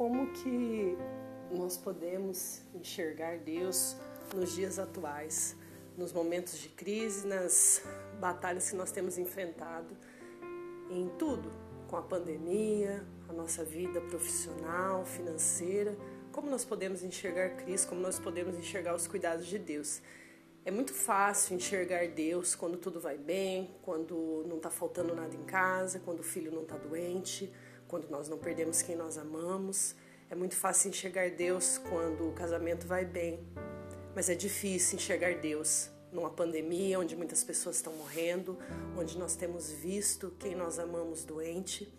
como que nós podemos enxergar Deus nos dias atuais, nos momentos de crise, nas batalhas que nós temos enfrentado, em tudo, com a pandemia, a nossa vida profissional, financeira, como nós podemos enxergar Cristo, como nós podemos enxergar os cuidados de Deus. É muito fácil enxergar Deus quando tudo vai bem, quando não está faltando nada em casa, quando o filho não está doente, quando nós não perdemos quem nós amamos. É muito fácil enxergar Deus quando o casamento vai bem, mas é difícil enxergar Deus numa pandemia onde muitas pessoas estão morrendo, onde nós temos visto quem nós amamos doente.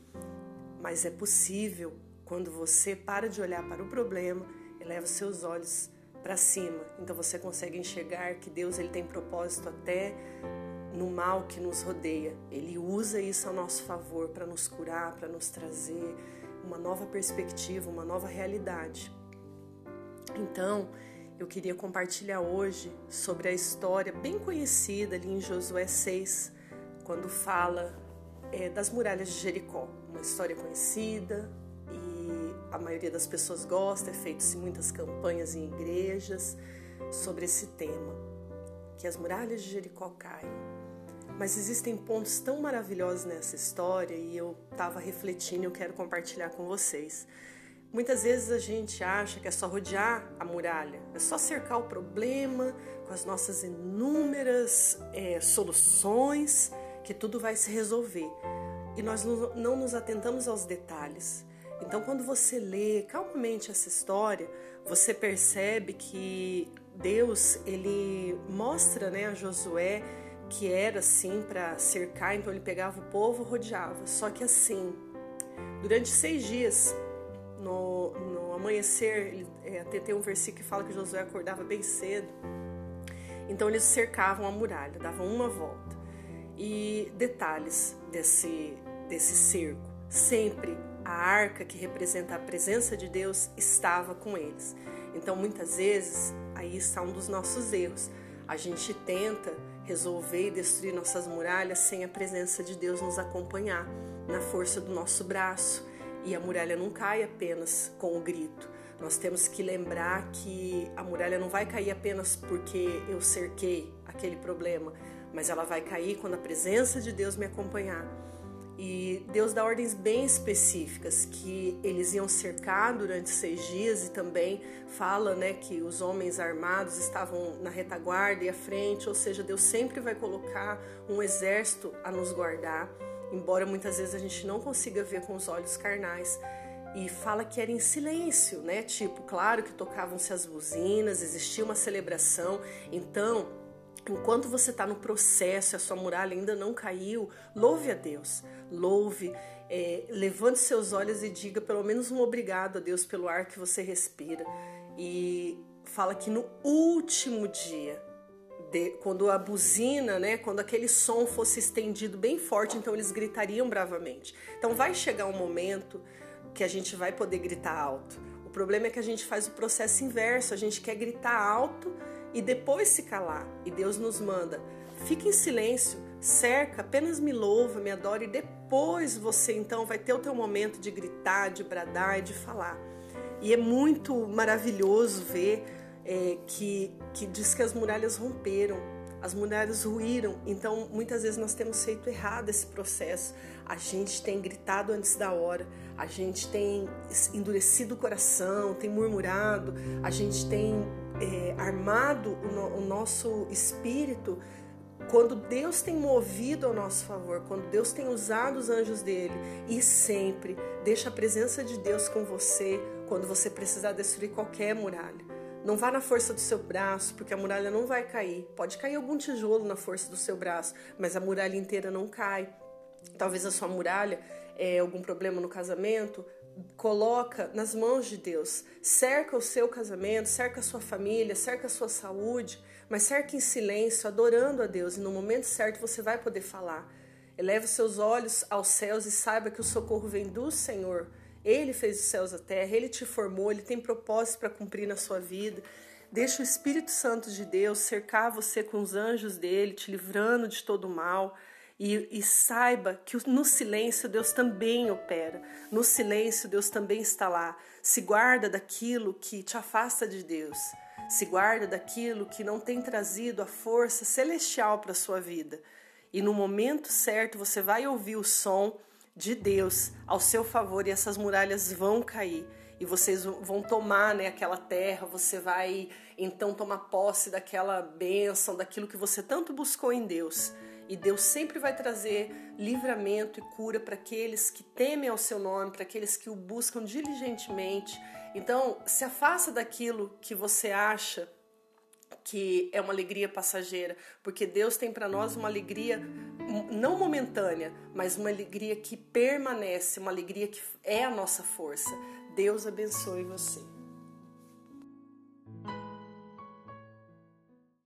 Mas é possível quando você para de olhar para o problema e leva seus olhos para cima. Então você consegue enxergar que Deus ele tem propósito até no mal que nos rodeia. Ele usa isso a nosso favor para nos curar, para nos trazer uma nova perspectiva, uma nova realidade. Então, eu queria compartilhar hoje sobre a história bem conhecida ali em Josué 6, quando fala é, das muralhas de Jericó. Uma história conhecida e a maioria das pessoas gosta, é feito-se muitas campanhas em igrejas sobre esse tema, que as muralhas de Jericó caem. Mas existem pontos tão maravilhosos nessa história e eu estava refletindo e eu quero compartilhar com vocês. Muitas vezes a gente acha que é só rodear a muralha, é só cercar o problema com as nossas inúmeras é, soluções, que tudo vai se resolver. E nós não nos atentamos aos detalhes. Então, quando você lê calmamente essa história, você percebe que Deus ele mostra né, a Josué que era assim para cercar, então ele pegava o povo, rodeava. Só que assim, durante seis dias, no, no amanhecer, ele, é, até tem um versículo que fala que Josué acordava bem cedo. Então eles cercavam a muralha, davam uma volta. E detalhes desse, desse cerco: sempre a arca que representa a presença de Deus estava com eles. Então muitas vezes aí está um dos nossos erros. A gente tenta resolver e destruir nossas muralhas sem a presença de Deus nos acompanhar na força do nosso braço. E a muralha não cai apenas com o grito. Nós temos que lembrar que a muralha não vai cair apenas porque eu cerquei aquele problema, mas ela vai cair quando a presença de Deus me acompanhar. E Deus dá ordens bem específicas que eles iam cercar durante seis dias e também fala né, que os homens armados estavam na retaguarda e à frente, ou seja, Deus sempre vai colocar um exército a nos guardar, embora muitas vezes a gente não consiga ver com os olhos carnais. E fala que era em silêncio, né? Tipo, claro que tocavam-se as buzinas, existia uma celebração, então Enquanto você está no processo, a sua muralha ainda não caiu, louve a Deus, louve, é, levante seus olhos e diga pelo menos um obrigado a Deus pelo ar que você respira. E fala que no último dia, de, quando a buzina, né, quando aquele som fosse estendido bem forte, então eles gritariam bravamente. Então vai chegar um momento que a gente vai poder gritar alto. O problema é que a gente faz o processo inverso, a gente quer gritar alto e depois se calar. E Deus nos manda: fique em silêncio, cerca, apenas me louva, me adora e depois você então vai ter o teu momento de gritar, de bradar e de falar. E é muito maravilhoso ver é, que, que diz que as muralhas romperam, as muralhas ruíram. Então, muitas vezes nós temos feito errado esse processo. A gente tem gritado antes da hora, a gente tem endurecido o coração, tem murmurado, a gente tem é, armado o, no, o nosso espírito quando Deus tem movido ao nosso favor, quando Deus tem usado os anjos dele e sempre deixa a presença de Deus com você quando você precisar destruir qualquer muralha. Não vá na força do seu braço, porque a muralha não vai cair. Pode cair algum tijolo na força do seu braço, mas a muralha inteira não cai. Talvez a sua muralha é algum problema no casamento, coloca nas mãos de Deus. Cerca o seu casamento, cerca a sua família, cerca a sua saúde, mas cerca em silêncio, adorando a Deus, e no momento certo você vai poder falar. Eleva os seus olhos aos céus e saiba que o socorro vem do Senhor. Ele fez os céus e a terra, ele te formou, ele tem propósito para cumprir na sua vida. Deixa o Espírito Santo de Deus cercar você com os anjos dele, te livrando de todo mal. E, e, saiba que no silêncio Deus também opera, no silêncio Deus também está lá. Se guarda daquilo que te afasta de Deus, se guarda daquilo que não tem trazido a força celestial para a sua vida. E no momento certo você vai ouvir o som de Deus ao seu favor e essas muralhas vão cair e vocês vão tomar né, aquela terra, você vai então tomar posse daquela bênção, daquilo que você tanto buscou em Deus. E Deus sempre vai trazer livramento e cura para aqueles que temem ao seu nome, para aqueles que o buscam diligentemente. Então, se afasta daquilo que você acha que é uma alegria passageira, porque Deus tem para nós uma alegria não momentânea, mas uma alegria que permanece, uma alegria que é a nossa força. Deus abençoe você.